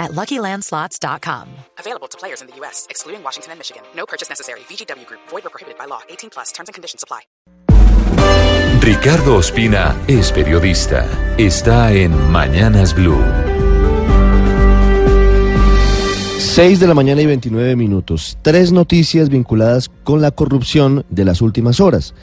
at LuckyLandSlots.com. Available to players in the U.S., excluding Washington and Michigan. No purchase necessary. VGW Group. Void or prohibited by law. 18 plus. Terms and conditions apply. Ricardo Ospina es periodista. Está en Mañanas Blue. 6 de la mañana y 29 minutos. Tres noticias vinculadas con la corrupción de las últimas horas.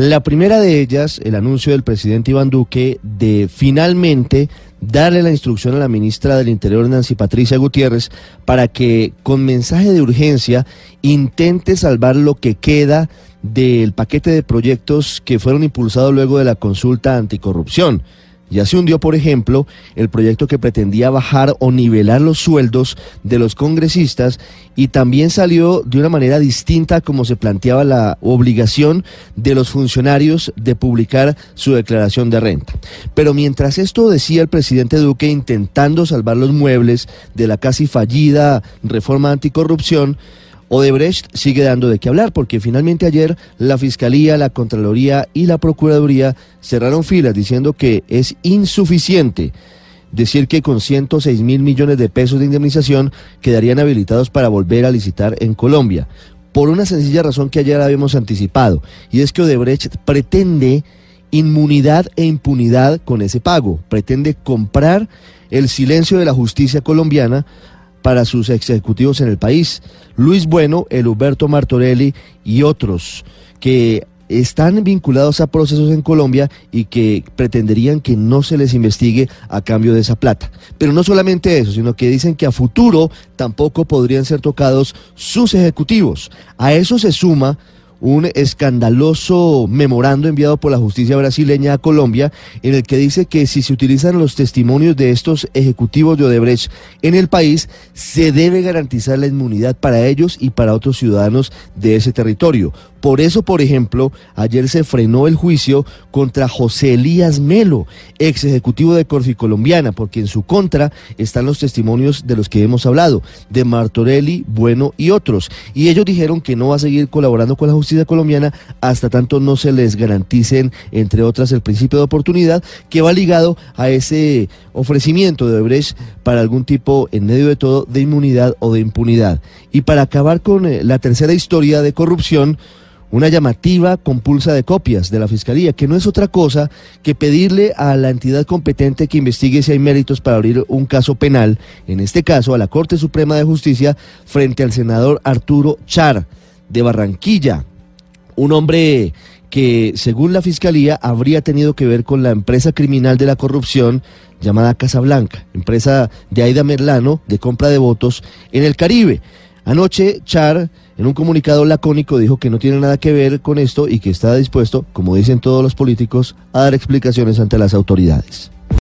La primera de ellas, el anuncio del presidente Iván Duque de finalmente darle la instrucción a la ministra del Interior, Nancy Patricia Gutiérrez, para que con mensaje de urgencia intente salvar lo que queda del paquete de proyectos que fueron impulsados luego de la consulta anticorrupción. Ya se hundió, por ejemplo, el proyecto que pretendía bajar o nivelar los sueldos de los congresistas y también salió de una manera distinta como se planteaba la obligación de los funcionarios de publicar su declaración de renta. Pero mientras esto decía el presidente Duque intentando salvar los muebles de la casi fallida reforma anticorrupción, Odebrecht sigue dando de qué hablar porque finalmente ayer la Fiscalía, la Contraloría y la Procuraduría cerraron filas diciendo que es insuficiente decir que con 106 mil millones de pesos de indemnización quedarían habilitados para volver a licitar en Colombia. Por una sencilla razón que ayer habíamos anticipado, y es que Odebrecht pretende inmunidad e impunidad con ese pago, pretende comprar el silencio de la justicia colombiana para sus ejecutivos en el país. Luis Bueno, el Huberto Martorelli y otros que están vinculados a procesos en Colombia y que pretenderían que no se les investigue a cambio de esa plata. Pero no solamente eso, sino que dicen que a futuro tampoco podrían ser tocados sus ejecutivos. A eso se suma un escandaloso memorando enviado por la justicia brasileña a Colombia en el que dice que si se utilizan los testimonios de estos ejecutivos de Odebrecht en el país, se debe garantizar la inmunidad para ellos y para otros ciudadanos de ese territorio. Por eso, por ejemplo, ayer se frenó el juicio contra José Elías Melo, ex ejecutivo de Corfi Colombiana, porque en su contra están los testimonios de los que hemos hablado, de Martorelli, Bueno y otros. Y ellos dijeron que no va a seguir colaborando con la justicia colombiana hasta tanto no se les garanticen, entre otras, el principio de oportunidad, que va ligado a ese ofrecimiento de Brecht para algún tipo, en medio de todo, de inmunidad o de impunidad. Y para acabar con eh, la tercera historia de corrupción, una llamativa compulsa de copias de la Fiscalía, que no es otra cosa que pedirle a la entidad competente que investigue si hay méritos para abrir un caso penal, en este caso a la Corte Suprema de Justicia, frente al senador Arturo Char de Barranquilla, un hombre que, según la Fiscalía, habría tenido que ver con la empresa criminal de la corrupción llamada Casablanca, empresa de Aida Merlano de compra de votos en el Caribe. Anoche, Char, en un comunicado lacónico, dijo que no tiene nada que ver con esto y que está dispuesto, como dicen todos los políticos, a dar explicaciones ante las autoridades.